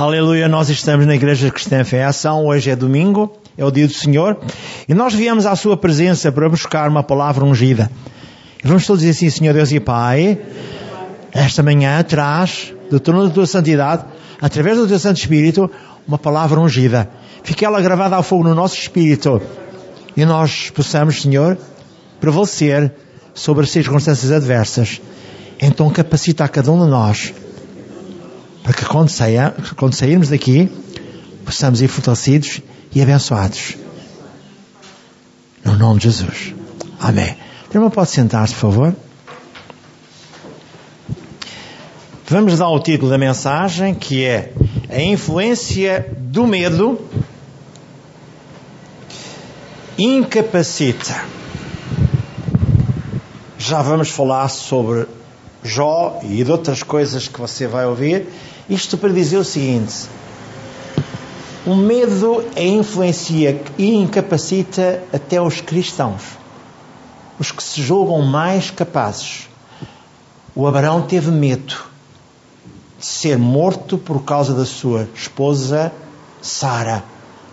Aleluia, nós estamos na Igreja Cristã Fé Ação, hoje é domingo, é o dia do Senhor, e nós viemos à Sua presença para buscar uma palavra ungida. E vamos todos dizer assim, Senhor Deus e Pai, esta manhã traz do trono da Tua Santidade, através do Teu Santo Espírito, uma palavra ungida. Fique ela gravada ao fogo no nosso espírito e nós possamos, Senhor, prevalecer sobre as circunstâncias adversas. Então capacita a cada um de nós para que quando, saia, quando sairmos daqui possamos ir fortalecidos e abençoados. No nome de Jesus. Amém. Irmão, pode sentar-se, por favor. Vamos dar o título da mensagem que é A influência do medo incapacita. Já vamos falar sobre Jó e de outras coisas que você vai ouvir. Isto para dizer o seguinte: o medo é influencia e incapacita até os cristãos, os que se julgam mais capazes. O Abraão teve medo de ser morto por causa da sua esposa Sara,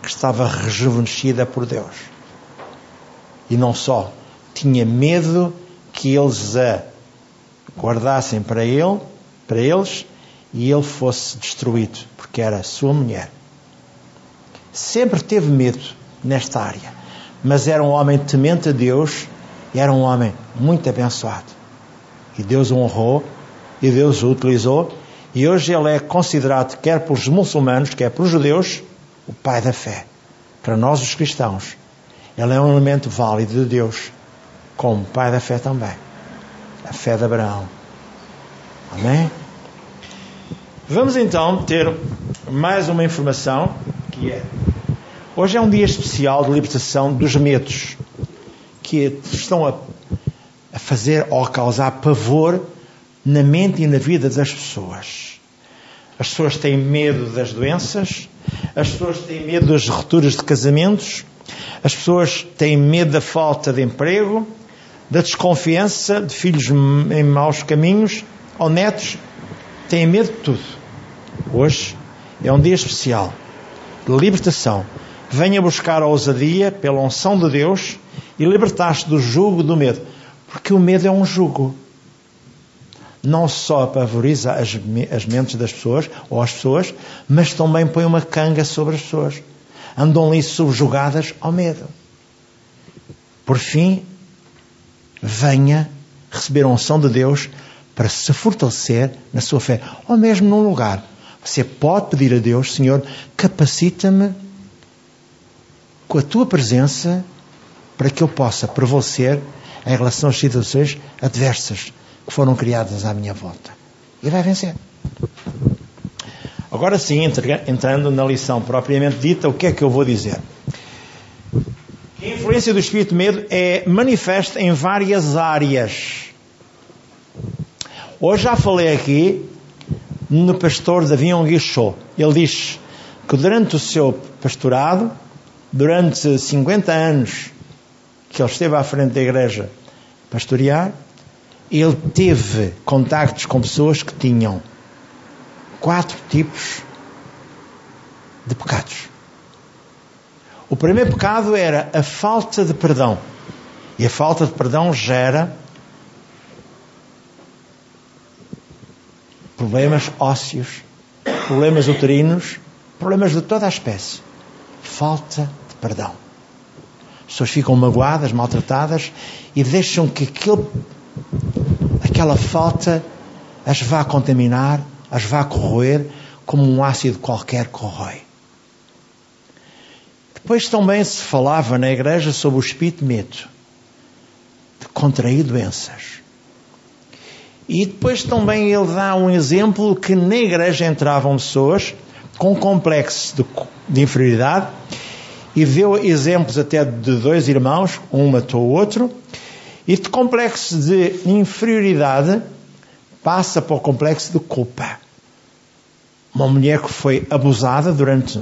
que estava rejuvenescida por Deus. E não só, tinha medo que eles a guardassem para ele, para eles, e ele fosse destruído, porque era sua mulher. Sempre teve medo nesta área, mas era um homem temente a Deus e era um homem muito abençoado. E Deus o honrou e Deus o utilizou, e hoje ele é considerado, quer pelos muçulmanos, quer pelos judeus, o pai da fé. Para nós, os cristãos, ele é um elemento válido de Deus, como pai da fé também. A fé de Abraão. Amém? Vamos então ter mais uma informação que é hoje é um dia especial de libertação dos medos que estão a, a fazer ou a causar pavor na mente e na vida das pessoas. As pessoas têm medo das doenças, as pessoas têm medo das rupturas de casamentos, as pessoas têm medo da falta de emprego, da desconfiança de filhos em maus caminhos ou netos, têm medo de tudo. Hoje é um dia especial de libertação. Venha buscar a ousadia pela unção de Deus e libertar-se do jugo do medo. Porque o medo é um jugo. Não só apavoriza as, as mentes das pessoas ou as pessoas, mas também põe uma canga sobre as pessoas. Andam ali subjugadas ao medo. Por fim, venha receber a unção de Deus para se fortalecer na sua fé, ou mesmo num lugar você pode pedir a Deus, Senhor, capacita-me com a tua presença para que eu possa prevalecer em relação às situações adversas que foram criadas à minha volta. E vai vencer. Agora sim, entrando na lição propriamente dita, o que é que eu vou dizer? A influência do espírito medo é manifesta em várias áreas. Hoje já falei aqui no pastor Davi Onguichô. Ele diz que durante o seu pastorado, durante 50 anos que ele esteve à frente da igreja pastorear, ele teve contactos com pessoas que tinham quatro tipos de pecados. O primeiro pecado era a falta de perdão. E a falta de perdão gera problemas ósseos, problemas uterinos, problemas de toda a espécie. Falta de perdão. As pessoas ficam magoadas, maltratadas e deixam que aquele, aquela falta as vá contaminar, as vá corroer como um ácido qualquer corrói. Depois também se falava na igreja sobre o espírito de medo, de contrair doenças. E depois também ele dá um exemplo que na igreja entravam pessoas com complexo de, de inferioridade e deu exemplos até de dois irmãos, um matou o outro, e de complexo de inferioridade passa para o complexo de culpa. Uma mulher que foi abusada durante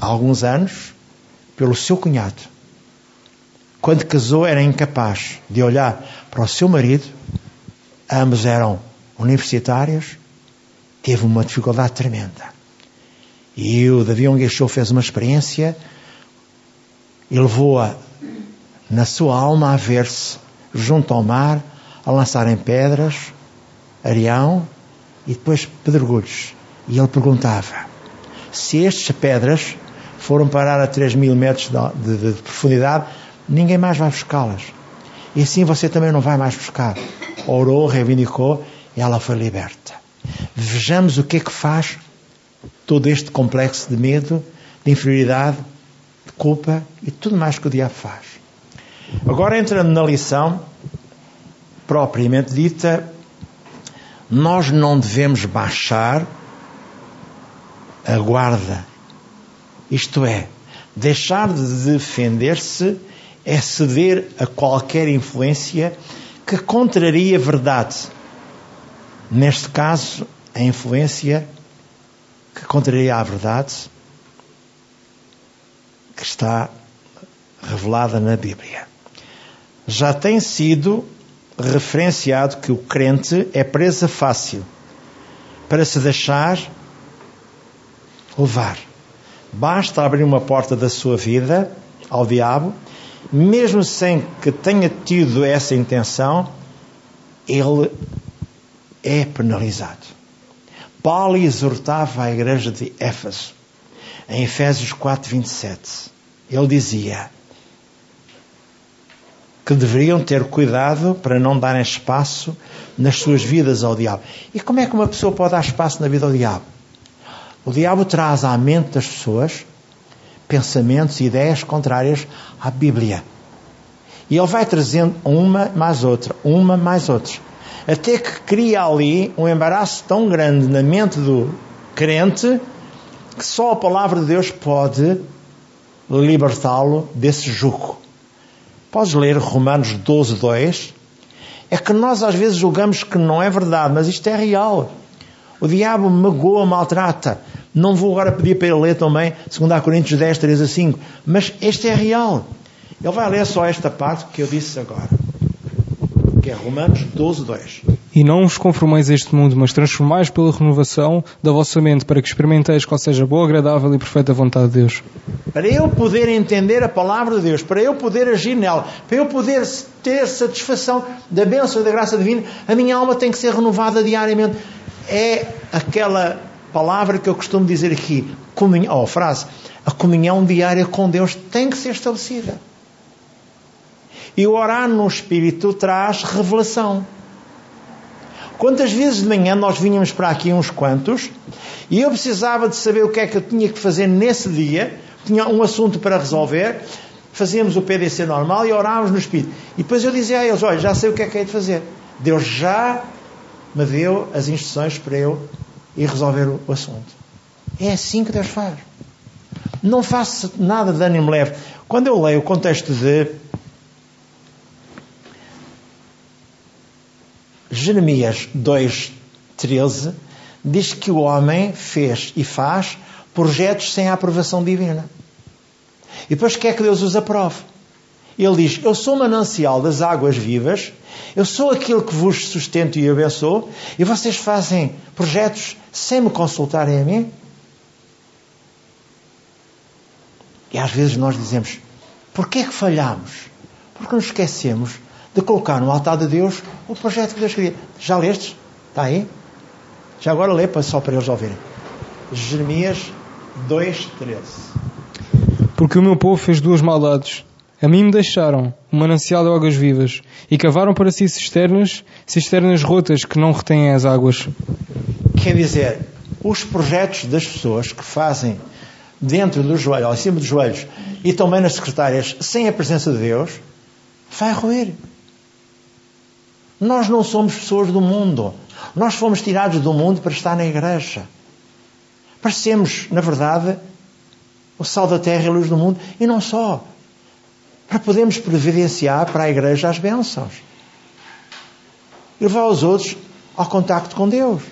alguns anos pelo seu cunhado. Quando casou, era incapaz de olhar para o seu marido ambos eram universitários, teve uma dificuldade tremenda. E o Davi Onguechou fez uma experiência e levou-a na sua alma a ver-se junto ao mar, a lançarem pedras, areão e depois pedregulhos. E ele perguntava: se estas pedras foram parar a 3 mil metros de, de, de profundidade, ninguém mais vai buscá-las. E assim você também não vai mais buscar. Orou, reivindicou e ela foi liberta. Vejamos o que é que faz todo este complexo de medo, de inferioridade, de culpa e tudo mais que o diabo faz. Agora entrando na lição propriamente dita, nós não devemos baixar a guarda. Isto é, deixar de defender-se é ceder a qualquer influência que contraria a verdade. Neste caso, a influência que contraria a verdade que está revelada na Bíblia. Já tem sido referenciado que o crente é presa fácil para se deixar levar. Basta abrir uma porta da sua vida ao diabo, mesmo sem que tenha tido essa intenção, ele é penalizado. Paulo exortava a igreja de Éfeso, em Efésios 4, 27. Ele dizia: que deveriam ter cuidado para não darem espaço nas suas vidas ao diabo. E como é que uma pessoa pode dar espaço na vida ao diabo? O diabo traz à mente das pessoas pensamentos e ideias contrárias à Bíblia. E ele vai trazendo uma mais outra, uma mais outra. Até que cria ali um embaraço tão grande na mente do crente que só a palavra de Deus pode libertá-lo desse jugo. Podes ler Romanos 12, 2. É que nós às vezes julgamos que não é verdade, mas isto é real. O diabo magoa, maltrata. Não vou agora pedir para ele ler também 2 Coríntios 10, 3 a 5. Mas este é real. Ele vai ler só esta parte que eu disse agora. Que é Romanos 12, 2. E não vos conformeis a este mundo, mas transformais pela renovação da vossa mente, para que experimenteis qual seja a boa, agradável e perfeita vontade de Deus. Para eu poder entender a palavra de Deus, para eu poder agir nela, para eu poder ter satisfação da bênção e da graça divina, a minha alma tem que ser renovada diariamente. É aquela palavra que eu costumo dizer aqui, comunhão, oh, frase, a comunhão diária com Deus tem que ser estabelecida. E o orar no Espírito traz revelação. Quantas vezes de manhã nós vinhamos para aqui uns quantos e eu precisava de saber o que é que eu tinha que fazer nesse dia, tinha um assunto para resolver, fazíamos o PDC normal e orávamos no Espírito. E depois eu dizia a eles: Olha, já sei o que é que é de fazer. Deus já me deu as instruções para eu ir resolver o assunto. É assim que Deus faz. Não faço nada de ânimo leve. Quando eu leio o contexto de Jeremias 2,13 diz que o homem fez e faz projetos sem a aprovação divina. E depois quer que Deus os aprove. Ele diz: Eu sou manancial das águas vivas, eu sou aquele que vos sustento e abençoo, e vocês fazem projetos sem me consultarem a mim? E às vezes nós dizemos: Porquê que falhamos? Porque nos esquecemos de colocar no altar de Deus o projeto que Deus queria. Já lestes? Está aí? Já agora lê só para eles ouvirem. Jeremias 2.13 Porque o meu povo fez duas maldades. A mim me deixaram um manancial de águas vivas e cavaram para si cisternas, cisternas rotas que não retêm as águas. Quer dizer, os projetos das pessoas que fazem dentro do joelho, ou acima dos joelhos, e também nas secretárias, sem a presença de Deus, vai ruir. Nós não somos pessoas do mundo. Nós fomos tirados do mundo para estar na igreja. Para sermos, na verdade, o sal da terra e a luz do mundo. E não só. Para podermos providenciar para a igreja as bênçãos. E levar os outros ao contacto com Deus.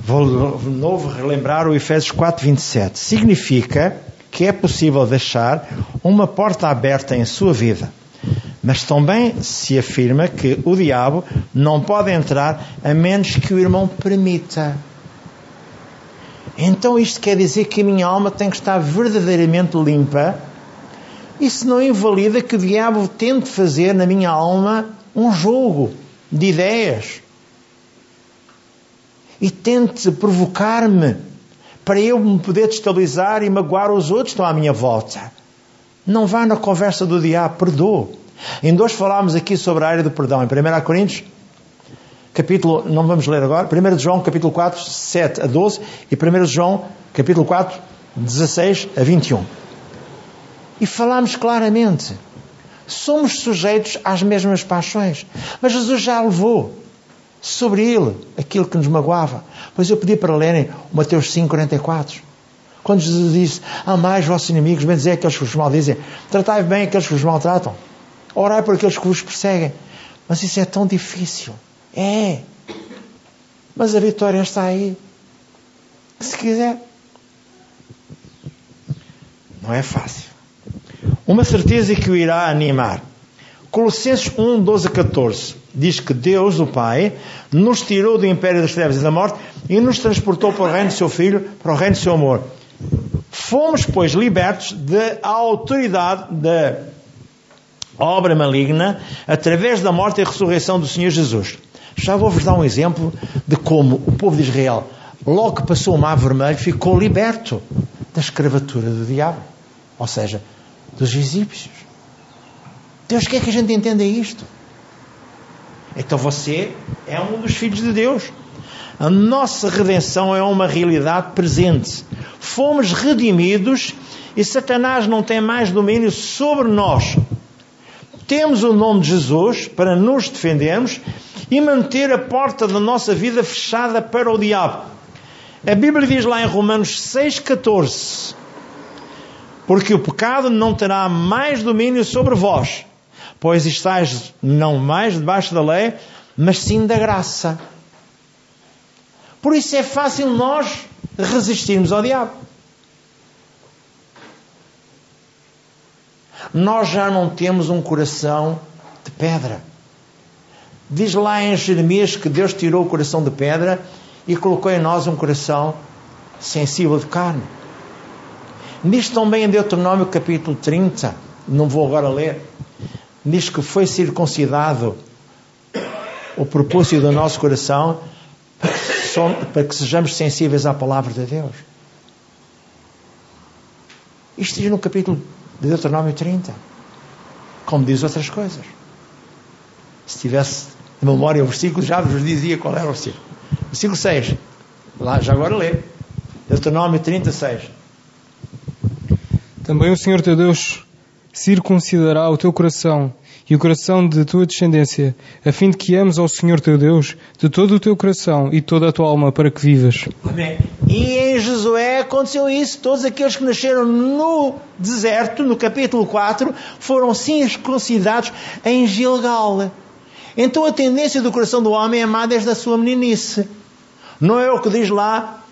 Vou de novo relembrar o Efésios 4, 27. Significa que é possível deixar uma porta aberta em sua vida, Mas também se afirma que o diabo não pode entrar a menos que o irmão permita. Então isto quer dizer que a minha alma tem que estar verdadeiramente limpa. Isso não invalida que o diabo tente fazer na minha alma um jogo de ideias e tente provocar-me para eu me poder destabilizar e magoar os outros que estão à minha volta. Não vá na conversa do diabo, perdoa. Em dois falámos aqui sobre a área do perdão. Em 1 Coríntios, capítulo, não vamos ler agora, 1 João, capítulo 4, 7 a 12 e 1 João, capítulo 4, 16 a 21. E falámos claramente. Somos sujeitos às mesmas paixões. Mas Jesus já levou sobre ele aquilo que nos magoava. Pois eu pedi para lerem Mateus 5, 44. Quando Jesus disse: Amai os vossos inimigos, bem dizer aqueles que vos maldizem, tratai bem aqueles que vos maltratam, orai por aqueles que vos perseguem. Mas isso é tão difícil. É. Mas a vitória está aí. Se quiser. Não é fácil. Uma certeza que o irá animar. Colossenses 1, 12 a 14 diz que Deus, o Pai, nos tirou do império das trevas e da morte e nos transportou para o reino do seu Filho, para o reino do seu amor. Fomos, pois, libertos da autoridade da obra maligna através da morte e ressurreição do Senhor Jesus. Já vou-vos dar um exemplo de como o povo de Israel, logo que passou o Mar Vermelho, ficou liberto da escravatura do diabo, ou seja, dos egípcios. Deus quer que a gente entenda isto. Então você é um dos filhos de Deus. A nossa redenção é uma realidade presente. Fomos redimidos e Satanás não tem mais domínio sobre nós. Temos o nome de Jesus para nos defendermos e manter a porta da nossa vida fechada para o diabo. A Bíblia diz lá em Romanos 6,14: Porque o pecado não terá mais domínio sobre vós, pois estáis não mais debaixo da lei, mas sim da graça. Por isso é fácil nós resistirmos ao diabo. Nós já não temos um coração de pedra. Diz lá em Jeremias que Deus tirou o coração de pedra e colocou em nós um coração sensível de carne. Nisto também em Deuteronômio capítulo 30, não vou agora ler, diz que foi circuncidado o propósito do nosso coração para que sejamos sensíveis à palavra de Deus. Isto diz no capítulo de Deuteronômio 30. Como diz outras coisas. Se tivesse de memória o versículo, já vos dizia qual era o versículo. Versículo 6. Lá, já agora lê. Deuteronômio 36. Também o Senhor teu Deus circuncidará o teu coração e o coração de tua descendência, a fim de que ames ao Senhor teu Deus de todo o teu coração e toda a tua alma para que vivas. Amém. E em Josué aconteceu isso. Todos aqueles que nasceram no deserto, no capítulo 4, foram circuncidados em Gilgal. Então a tendência do coração do homem é amar desde a sua meninice. Não é o que diz lá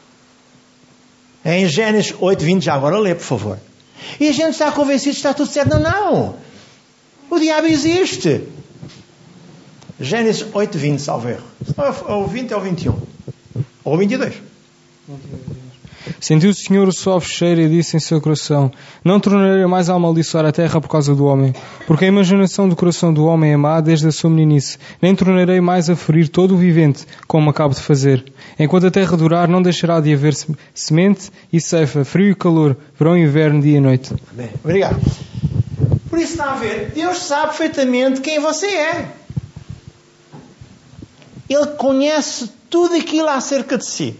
em Gênesis 8:20. Já agora lê, por favor. E a gente está convencido que está tudo certo. Não, não. O diabo existe. Gênesis 8, 20, salvo erro. Ou 20 ou 21. Ou 22. Sentiu o Senhor o suave cheiro e disse em seu coração: Não tornarei mais a amaldiçoar a terra por causa do homem, porque a imaginação do coração do homem é má desde a sua meninice. Nem tornarei mais a ferir todo o vivente, como acabo de fazer. Enquanto a terra durar, não deixará de haver semente e ceifa, frio e calor, verão e inverno, dia e noite. Bem, obrigado. Por isso está a ver, Deus sabe perfeitamente quem você é. Ele conhece tudo aquilo acerca de si.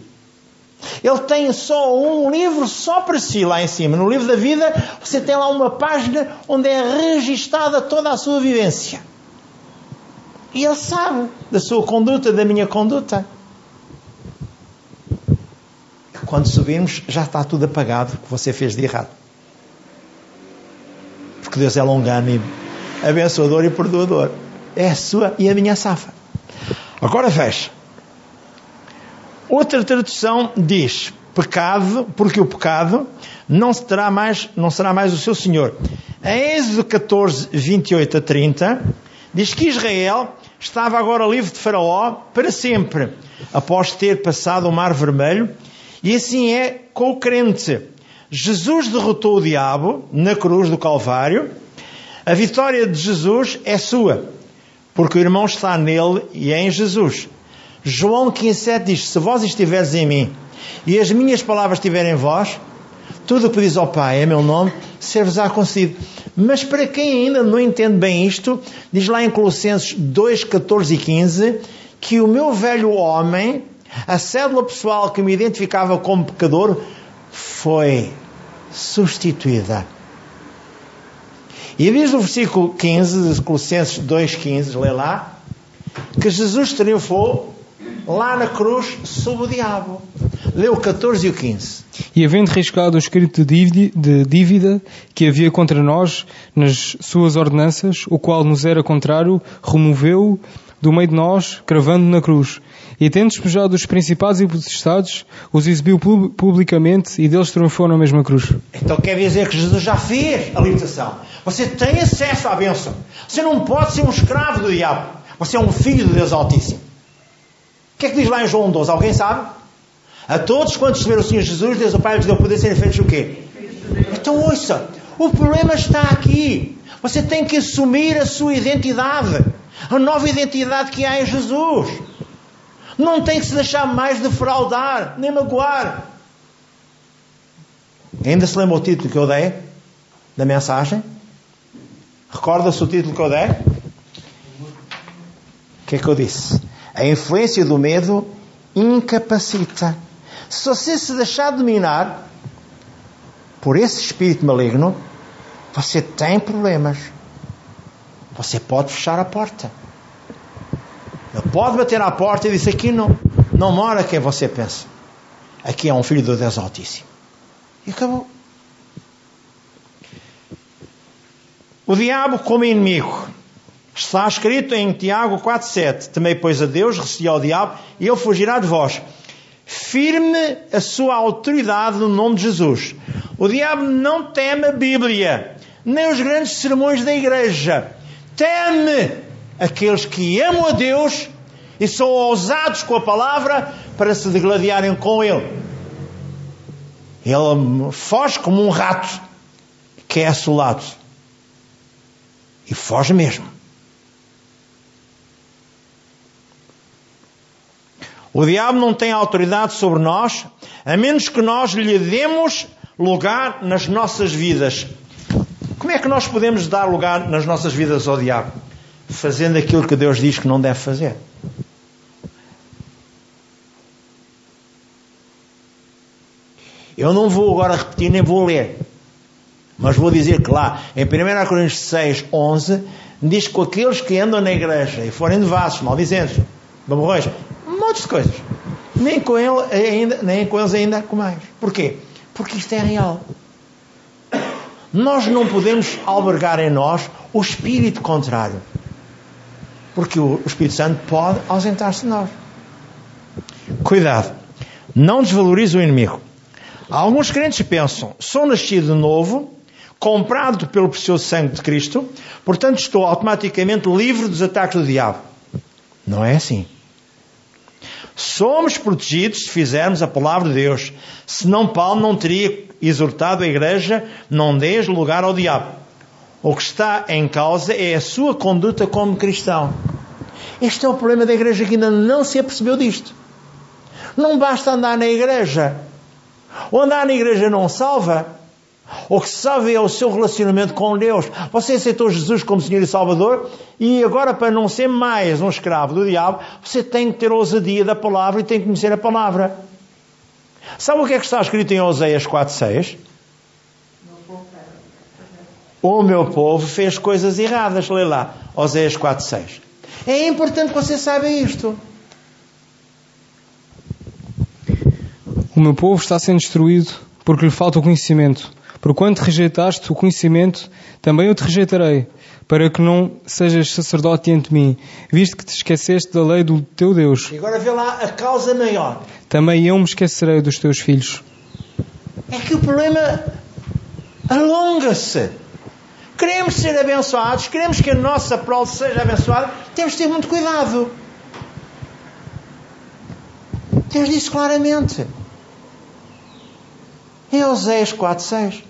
Ele tem só um livro só para si lá em cima. No livro da vida, você tem lá uma página onde é registada toda a sua vivência. E ele sabe da sua conduta, da minha conduta. Quando subirmos, já está tudo apagado que você fez de errado porque Deus é longânimo, abençoador e perdoador. É a sua e a minha safa. Agora fecha. Outra tradução diz: pecado, porque o pecado não será mais, não será mais o seu senhor. Em Êxodo 14, 28 a 30, diz que Israel estava agora livre de Faraó para sempre, após ter passado o Mar Vermelho, e assim é com o crente. Jesus derrotou o diabo na cruz do Calvário. A vitória de Jesus é sua, porque o irmão está nele e é em Jesus. João 15,7 diz: Se vós estiveres em mim e as minhas palavras estiverem em vós, tudo o que pedis ao Pai é meu nome, ser-vos-á concedido. Mas para quem ainda não entende bem isto, diz lá em Colossenses 2, 14 e 15, que o meu velho homem, a cédula pessoal que me identificava como pecador, foi substituída. E diz no versículo 15 de Colossenses 2,15, lê lá, que Jesus triunfou lá na cruz sobre o diabo. Lê o 14 e o 15. E havendo riscado o escrito de dívida que havia contra nós nas suas ordenanças, o qual nos era contrário, removeu do meio de nós, cravando na cruz. E tendo despejado os principados e potestades, os exibiu publicamente e deles triunfou na mesma cruz. Então quer dizer que Jesus já fez a libertação. Você tem acesso à bênção. Você não pode ser um escravo do diabo. Você é um filho de Deus Altíssimo. O que é que diz lá em João 12? Alguém sabe? A todos quantos receberam o Senhor Jesus, Deus o Pai lhes deu poder serem feitos o quê? Então ouça, o problema está aqui. Você tem que assumir a sua identidade. A nova identidade que há em Jesus. Não tem que se deixar mais defraudar, nem magoar. Ainda se lembra o título que eu dei? Da mensagem? Recorda-se o título que eu dei? O que é que eu disse? A influência do medo incapacita. Se você se deixar dominar por esse espírito maligno, você tem problemas. Você pode fechar a porta. Ele pode bater à porta e dizer: Aqui não, não mora quem você pensa. Aqui é um filho do Deus Altíssimo. E acabou. O diabo como inimigo. Está escrito em Tiago 4,7: Temei, pois, a Deus, recebi ao diabo, e ele fugirá de vós. Firme a sua autoridade no nome de Jesus. O diabo não teme a Bíblia, nem os grandes sermões da igreja. Teme aqueles que amam a Deus e são ousados com a palavra para se degladiarem com Ele. Ele foge como um rato que é assolado. E foge mesmo. O diabo não tem autoridade sobre nós, a menos que nós lhe demos lugar nas nossas vidas. É que nós podemos dar lugar nas nossas vidas ao diabo? Fazendo aquilo que Deus diz que não deve fazer. Eu não vou agora repetir nem vou ler. Mas vou dizer que lá, em 1 Coríntios 6, 11, diz que aqueles que andam na igreja e forem devassos, maldizentes, babões, monte de coisas. Nem com, ele ainda, nem com eles ainda com mais. Porquê? Porque isto é real. Nós não podemos albergar em nós o espírito contrário. Porque o Espírito Santo pode ausentar-se de nós. Cuidado. Não desvalorize o inimigo. Alguns crentes pensam: sou nascido de novo, comprado pelo precioso sangue de Cristo, portanto estou automaticamente livre dos ataques do diabo. Não é assim. Somos protegidos se fizermos a palavra de Deus. Senão Paulo não teria exortado a igreja, não deis lugar ao diabo. O que está em causa é a sua conduta como cristão. Este é o problema da igreja que ainda não se apercebeu disto. Não basta andar na igreja. Ou andar na igreja não salva. O que salva é o seu relacionamento com Deus. Você aceitou Jesus como Senhor e Salvador e agora, para não ser mais um escravo do diabo, você tem que ter ousadia da palavra e tem que conhecer a palavra. Sabe o que é que está escrito em Oséias 4,6? O meu povo fez coisas erradas. Lê lá, Oséias 4,6. É importante que você saiba isto. O meu povo está sendo destruído porque lhe falta o conhecimento. Porquanto rejeitaste o conhecimento, também eu te rejeitarei, para que não sejas sacerdote diante de mim, visto que te esqueceste da lei do teu Deus. E agora vê lá a causa maior. Também eu me esquecerei dos teus filhos. É que o problema alonga-se. queremos ser abençoados, queremos que a nossa prole seja abençoada, temos de ter muito cuidado. Deus disse claramente. Em Oséias 4.6.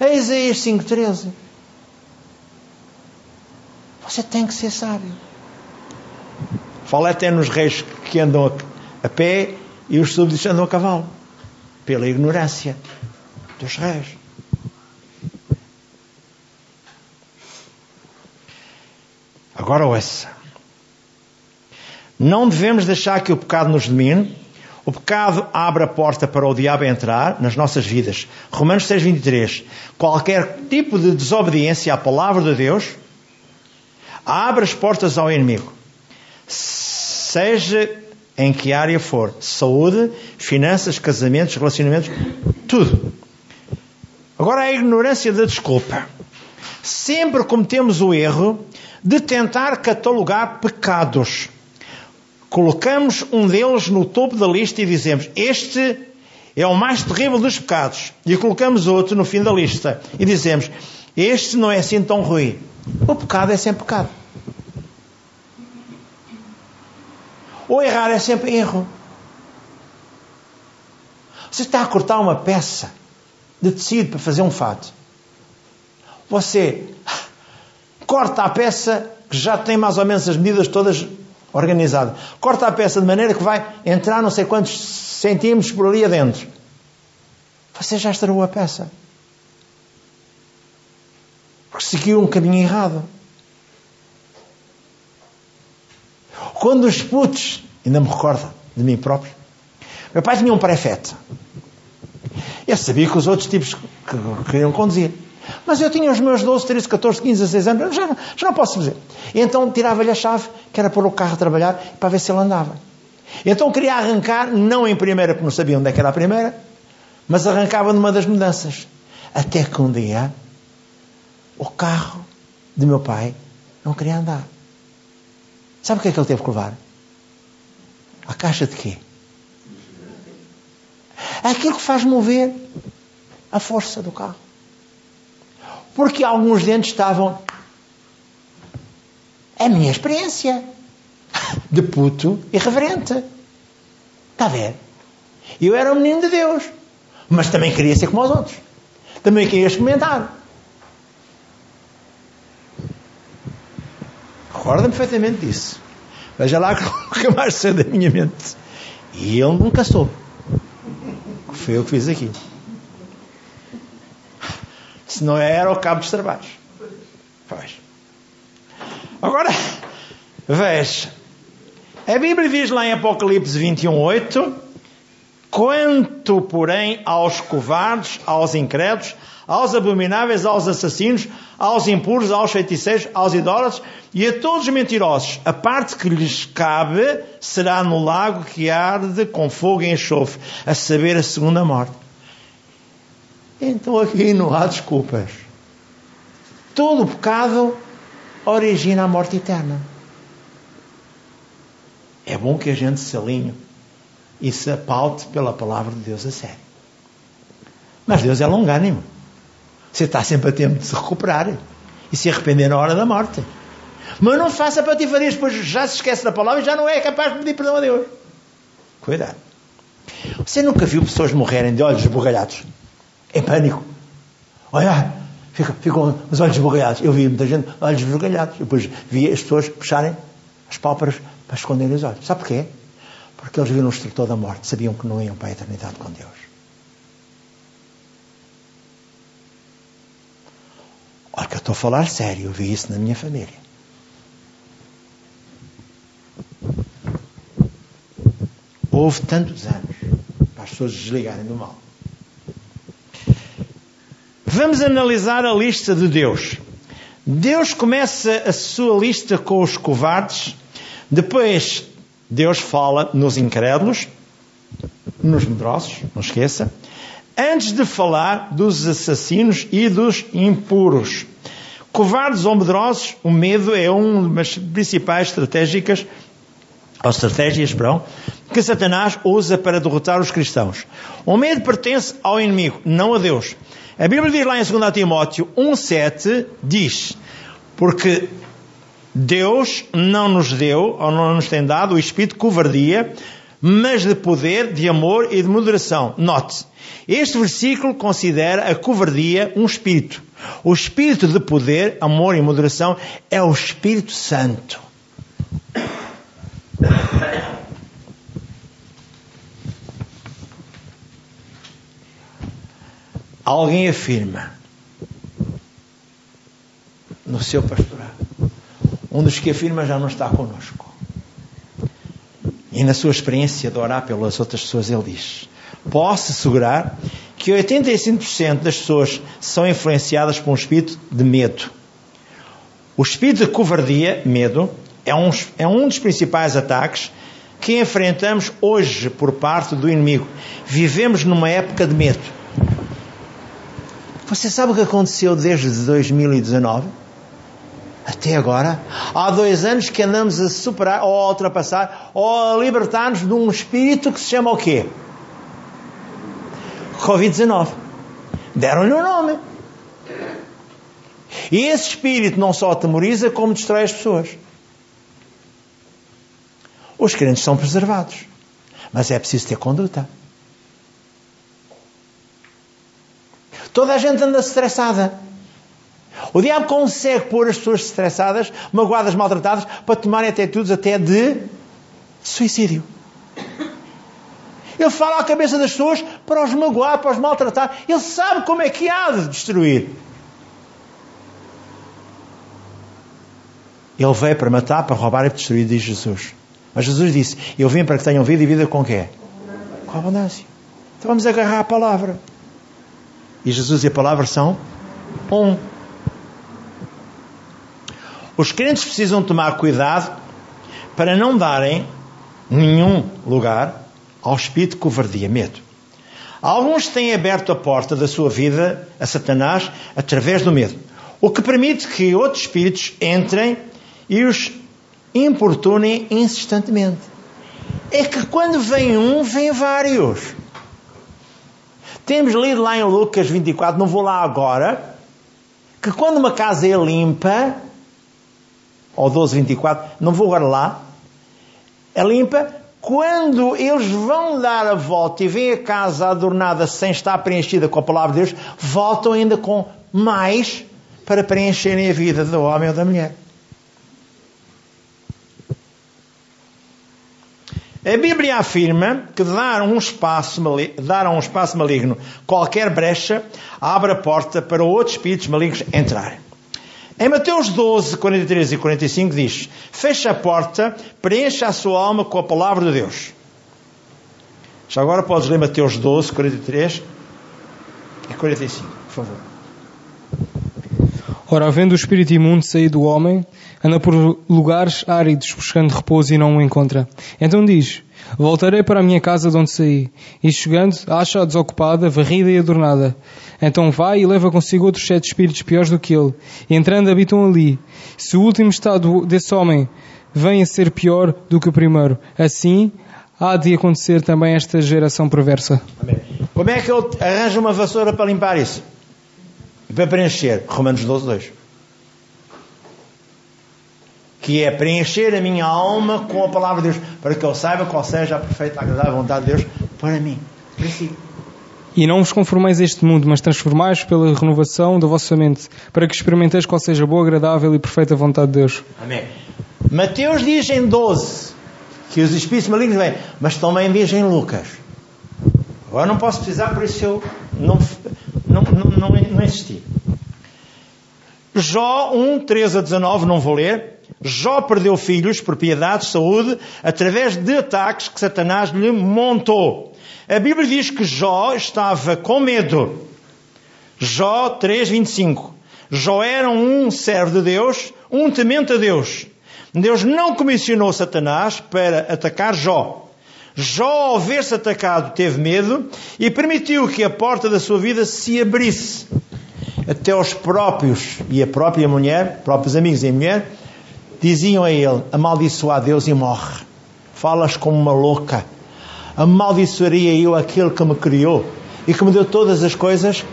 Em Isaías 5.13. Você tem que ser sábio. Fala até nos reis que andam a, pé e os súbditos andam a cavalo. Pela ignorância dos reis. Agora ouça. Não devemos deixar que o pecado nos domine. O pecado abre a porta para o diabo entrar nas nossas vidas. Romanos 6,23. Qualquer tipo de desobediência à palavra de Deus abre as portas ao inimigo. Seja em que área for saúde, finanças, casamentos, relacionamentos, tudo. Agora a ignorância da desculpa. Sempre cometemos o erro de tentar catalogar pecados. Colocamos um deles no topo da lista e dizemos: Este é o mais terrível dos pecados. E colocamos outro no fim da lista e dizemos: Este não é assim tão ruim. O pecado é sempre pecado. O errar é sempre erro. Você está a cortar uma peça de tecido para fazer um fato. Você corta a peça que já tem mais ou menos as medidas todas organizadas. Corta a peça de maneira que vai entrar não sei quantos centímetros por ali adentro. Você já estragou a peça. Seguiu um caminho errado. Quando os putos, ainda me recordo de mim próprio, meu pai tinha um prefeito. Eu sabia que os outros tipos que queriam conduzir. Mas eu tinha os meus 12, 13, 14, 15, 16 anos, já, já não posso fazer. Então tirava-lhe a chave, que era pôr o carro a trabalhar, para ver se ele andava. Então queria arrancar, não em primeira, porque não sabia onde é que era a primeira, mas arrancava numa das mudanças. Até que um dia, o carro de meu pai não queria andar. Sabe o que é que ele teve que levar? A caixa de quê? Aquilo que faz mover a força do carro. Porque alguns dentes estavam. É a minha experiência. De puto irreverente. Está a ver? Eu era um menino de Deus. Mas também queria ser como os outros. Também queria experimentar. Recorda-me perfeitamente disso. Veja lá que mais saiu da minha mente. E ele nunca soube. Foi eu que fiz aqui. Se não era o cabo dos trabalhos. Pois. Agora, veja. A Bíblia diz lá em Apocalipse 21, 8: Quanto, porém, aos covardes, aos incrédulos, aos abomináveis, aos assassinos, aos impuros, aos feiticeiros, aos idólatras e a todos os mentirosos, a parte que lhes cabe será no lago que arde com fogo e enxofre, a saber, a segunda morte. Então aqui não há desculpas. Todo o pecado origina a morte eterna. É bom que a gente se alinhe e se apaute pela palavra de Deus a sério. Mas Deus é longânimo. Você está sempre a tempo de se recuperar e se arrepender na hora da morte. Mas não faça patifarias, depois já se esquece da palavra e já não é capaz de pedir perdão a Deus. Cuidado. Você nunca viu pessoas morrerem de olhos esbugalhados? Em pânico. Olha, ficam, os olhos esbugalhados. Eu vi muita gente olhos esbugalhados. Depois vi as pessoas puxarem as pálpebras para esconderem os olhos. Sabe porquê? Porque eles viram o instrutor da morte, sabiam que não iam para a eternidade com Deus. Olha que eu estou a falar sério, eu vi isso na minha família. Houve tantos anos para as pessoas desligarem do mal. Vamos analisar a lista de Deus. Deus começa a sua lista com os covardes, depois Deus fala nos incrédulos, nos medrosos, não esqueça, antes de falar dos assassinos e dos impuros. Covardes ou medrosos, o medo é uma das principais estratégicas, ou estratégias, perdão, que Satanás usa para derrotar os cristãos. O medo pertence ao inimigo, não a Deus. A Bíblia diz lá em 2 Timóteo 1,7: diz, porque Deus não nos deu, ou não nos tem dado, o espírito de covardia, mas de poder, de amor e de moderação. Note, este versículo considera a covardia um espírito. O espírito de poder, amor e moderação é o Espírito Santo. Alguém afirma no seu pastorado. Um dos que afirma já não está conosco. E na sua experiência de orar pelas outras pessoas, ele diz: Posso assegurar que 85% das pessoas são influenciadas por um espírito de medo. O espírito de covardia, medo, é um, é um dos principais ataques que enfrentamos hoje por parte do inimigo. Vivemos numa época de medo. Você sabe o que aconteceu desde 2019? Até agora, há dois anos que andamos a superar, ou a ultrapassar, ou a libertar-nos de um espírito que se chama o quê? Covid-19. Deram-lhe o um nome. E esse espírito não só atemoriza, como destrói as pessoas. Os crentes são preservados. Mas é preciso ter conduta. Toda a gente anda estressada. O diabo consegue pôr as pessoas estressadas, magoadas, maltratadas, para tomarem atitudes até de suicídio. Ele fala à cabeça das pessoas para os magoar, para os maltratar. Ele sabe como é que há de destruir. Ele veio para matar, para roubar e para destruir, diz Jesus. Mas Jesus disse: Eu vim para que tenham vida e vida com quê? Com abundância. Então vamos agarrar a palavra. E Jesus e a palavra são um. Os crentes precisam tomar cuidado para não darem nenhum lugar ao espírito de covardia, medo. Alguns têm aberto a porta da sua vida a Satanás através do medo, o que permite que outros espíritos entrem e os importunem insistentemente. É que quando vem um, vem vários. Temos lido lá em Lucas 24, não vou lá agora, que quando uma casa é limpa, ou 12, 24, não vou agora lá, é limpa, quando eles vão dar a volta e vêm a casa adornada sem estar preenchida com a palavra de Deus, voltam ainda com mais para preencherem a vida do homem ou da mulher. A Bíblia afirma que dar um espaço, dar a um espaço maligno qualquer brecha abre a porta para outros espíritos malignos entrarem. Em Mateus 12, 43 e 45 diz: Fecha a porta, preencha a sua alma com a palavra de Deus. Já agora podes ler Mateus 12, 43 e 45, por favor. Ora, havendo o espírito imundo sair do homem, anda por lugares áridos buscando repouso e não o encontra. Então diz: Voltarei para a minha casa de onde saí. E chegando, acha-a desocupada, varrida e adornada. Então vai e leva consigo outros sete espíritos piores do que ele. E entrando habitam ali. Se o último estado desse homem vem a ser pior do que o primeiro, assim há de acontecer também esta geração perversa. Amém. Como é que eu arranjo uma vassoura para limpar isso? Para preencher. Romanos 12, 2 que é preencher a minha alma com a palavra de Deus, para que eu saiba qual seja a perfeita, agradável vontade de Deus para mim, para si. E não vos conformeis a este mundo, mas transformais pela renovação da vossa mente, para que experimenteis qual seja a boa, agradável e perfeita vontade de Deus. Amém. Mateus diz em 12 que os espíritos malignos vêm, mas também diz em Lucas. Agora não posso precisar, por isso eu não, não, não, não, não insisti. Jó 1, 13 a 19, não vou ler. Jó perdeu filhos, propriedades, saúde, através de ataques que Satanás lhe montou. A Bíblia diz que Jó estava com medo. Jó 3:25. Jó era um servo de Deus, um temente a Deus. Deus não comissionou Satanás para atacar Jó. Jó, ao ver-se atacado, teve medo e permitiu que a porta da sua vida se abrisse. Até os próprios e a própria mulher, próprios amigos e mulher, diziam a ele: amaldiçoa a Deus e morre. Falas como uma louca. Amaldiçoaria eu aquele que me criou e que me deu todas as coisas.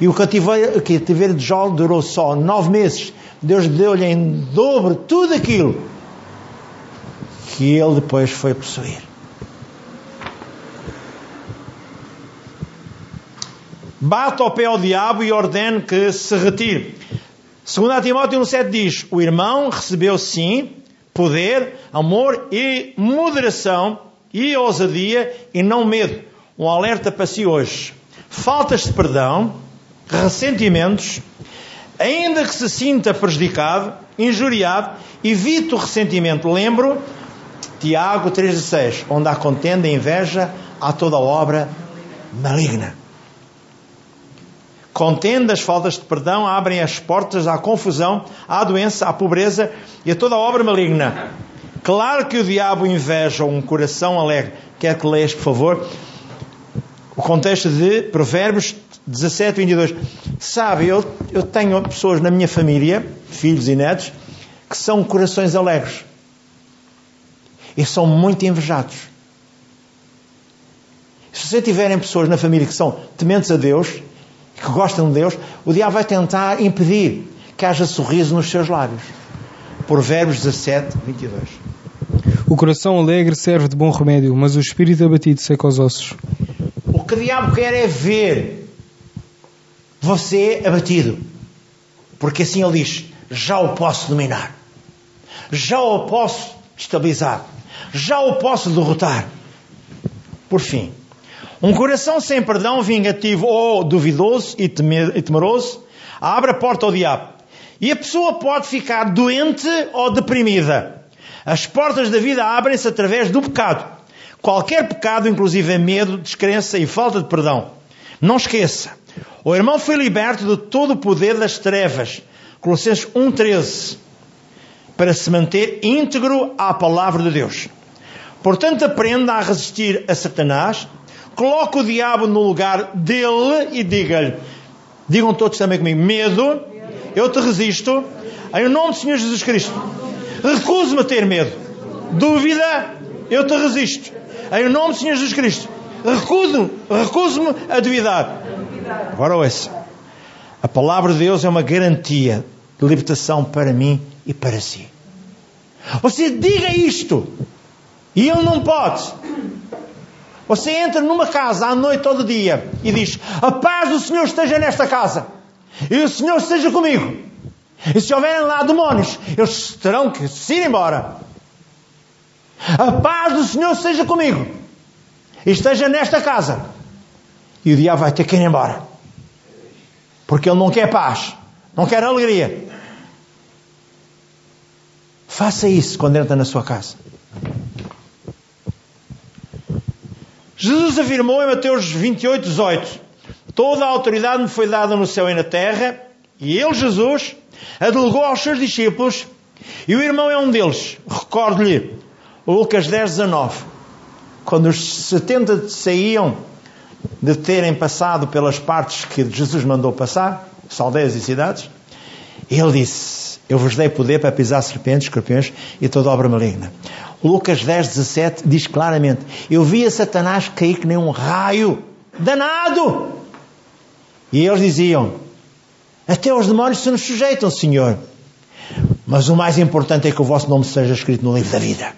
E o cativeiro, o cativeiro de Jó durou só nove meses. Deus deu-lhe em dobro tudo aquilo que ele depois foi possuir. Bate ao pé ao diabo e ordene que se retire. Segundo a Timóteo 1,7 diz: O irmão recebeu sim poder, amor e moderação e ousadia e não medo. Um alerta para si hoje. Faltas de perdão, ressentimentos, ainda que se sinta prejudicado, injuriado, evite o ressentimento. Lembro Tiago 3,6, onde há contenda e inveja, há toda obra maligna. Contendas, faltas de perdão abrem as portas à confusão, à doença, à pobreza e a toda obra maligna. Claro que o diabo inveja um coração alegre. Quer que leias, por favor, o contexto de Provérbios 17, 22. Sabe, eu, eu tenho pessoas na minha família, filhos e netos, que são corações alegres. E são muito invejados. Se você tiverem pessoas na família que são tementes a Deus, que gostam de Deus, o diabo vai tentar impedir que haja sorriso nos seus lábios. Provérbios 17, 22. O coração alegre serve de bom remédio, mas o espírito abatido seca os ossos. O que o diabo quer é ver você abatido. Porque assim ele diz: já o posso dominar, já o posso estabilizar, já o posso derrotar. Por fim, um coração sem perdão, vingativo ou duvidoso e temeroso, abre a porta ao diabo. E a pessoa pode ficar doente ou deprimida. As portas da vida abrem-se através do pecado. Qualquer pecado, inclusive medo, descrença e falta de perdão. Não esqueça, o irmão foi liberto de todo o poder das trevas. Colossenses 1,13. Para se manter íntegro à palavra de Deus. Portanto, aprenda a resistir a Satanás, coloque o diabo no lugar dele e diga-lhe: digam todos também comigo, medo, eu te resisto, em nome do Senhor Jesus Cristo. Recuso-me a ter medo. Dúvida, eu te resisto. Em nome do Senhor Jesus Cristo. Recuso-me recuso a duvidar. Agora ouça. A palavra de Deus é uma garantia de libertação para mim e para si. Você diga isto e ele não pode. Você entra numa casa à noite todo dia e diz: A paz do Senhor esteja nesta casa e o Senhor esteja comigo. E se houverem lá demónios, eles terão que se ir embora. A paz do Senhor esteja comigo e esteja nesta casa. E o diabo vai ter que ir embora. Porque ele não quer paz, não quer alegria. Faça isso quando entra na sua casa. Jesus afirmou em Mateus 28, 18: Toda a autoridade me foi dada no céu e na terra, e ele, Jesus, a delegou aos seus discípulos, e o irmão é um deles. Recordo-lhe, Lucas 10, 19. Quando os 70 saíam de terem passado pelas partes que Jesus mandou passar, aldeias e cidades, ele disse: Eu vos dei poder para pisar serpentes, escorpiões e toda obra maligna. Lucas 10, 17 diz claramente: Eu via Satanás cair que nem um raio danado. E eles diziam: Até os demónios se nos sujeitam, Senhor. Mas o mais importante é que o vosso nome seja escrito no livro da vida.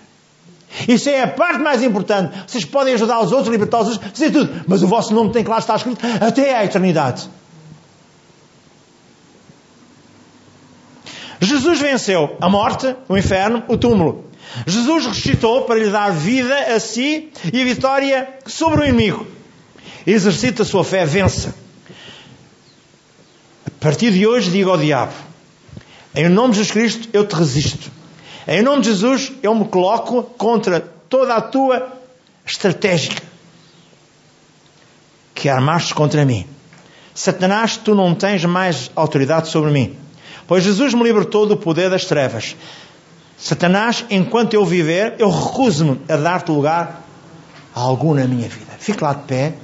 Isso é a parte mais importante. Vocês podem ajudar os outros, libertar os outros, fazer tudo. Mas o vosso nome tem que lá estar escrito até à eternidade. Jesus venceu a morte, o inferno, o túmulo. Jesus ressuscitou para lhe dar vida a si e a vitória sobre o inimigo. Exercita a sua fé, vença. A partir de hoje digo ao diabo: em nome de Jesus Cristo eu te resisto. Em nome de Jesus, eu me coloco contra toda a tua estratégia que armaste contra mim. Satanás, tu não tens mais autoridade sobre mim, pois Jesus me libertou do poder das trevas. Satanás, enquanto eu viver, eu recuso-me a dar-te lugar algum na minha vida. Fique lá de pé,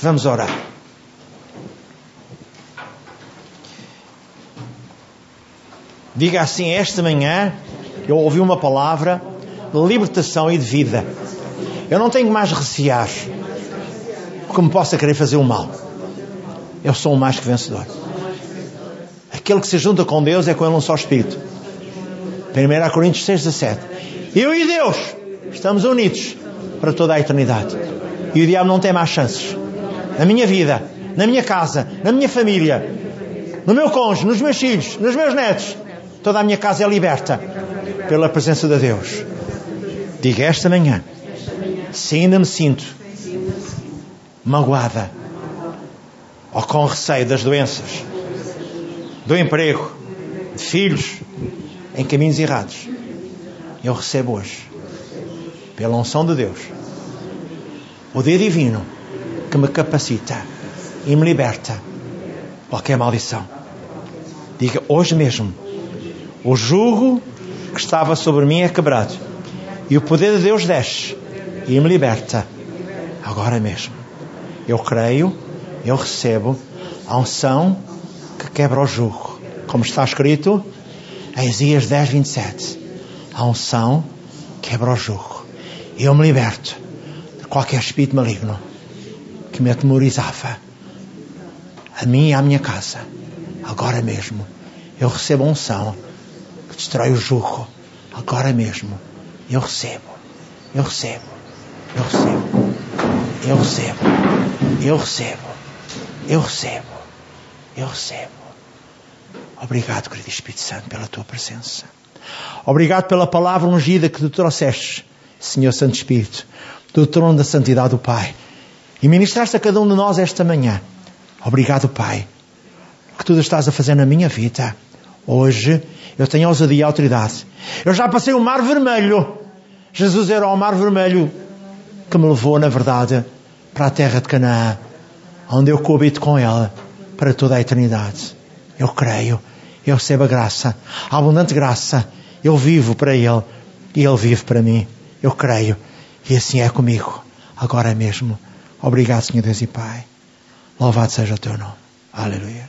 vamos orar. Diga assim esta manhã, eu ouvi uma palavra de libertação e de vida. Eu não tenho mais recear que me possa querer fazer o mal. Eu sou um mais que vencedor. Aquele que se junta com Deus é com Ele um só Espírito. 1 Coríntios 6, 17. Eu e Deus estamos unidos para toda a eternidade. E o diabo não tem mais chances. Na minha vida, na minha casa, na minha família, no meu cônjuge, nos meus filhos, nos meus netos. Toda a minha casa é liberta pela presença de Deus. Diga esta manhã, se ainda me sinto magoada ou com receio das doenças, do emprego, de filhos em caminhos errados, eu recebo hoje, pela unção de Deus, o dia divino que me capacita e me liberta qualquer maldição. Diga hoje mesmo: o jugo que estava sobre mim é quebrado e o poder de Deus desce e me liberta agora mesmo. Eu creio, eu recebo a unção que quebra o jugo, como está escrito em Isaías 10, 27. A unção quebra o jugo. Eu me liberto de qualquer espírito maligno que me atemorizava. A mim e à minha casa. Agora mesmo. Eu recebo a unção que destrói o jugo. Agora mesmo. Eu recebo, eu recebo, eu recebo, eu recebo, eu recebo, eu recebo, eu recebo. Obrigado, querido Espírito Santo, pela tua presença. Obrigado pela palavra ungida que tu trouxeste, Senhor Santo Espírito, do trono da santidade do Pai. E ministraste a cada um de nós esta manhã. Obrigado, Pai, que tudo estás a fazer na minha vida. Hoje eu tenho ousadia e autoridade. Eu já passei o mar vermelho. Jesus era o mar vermelho que me levou, na verdade, para a terra de Canaã, onde eu coabito com ela para toda a eternidade. Eu creio, eu recebo a graça, a abundante graça. Eu vivo para Ele e Ele vive para mim. Eu creio e assim é comigo, agora mesmo. Obrigado, Senhor Deus e Pai. Louvado seja o teu nome. Aleluia.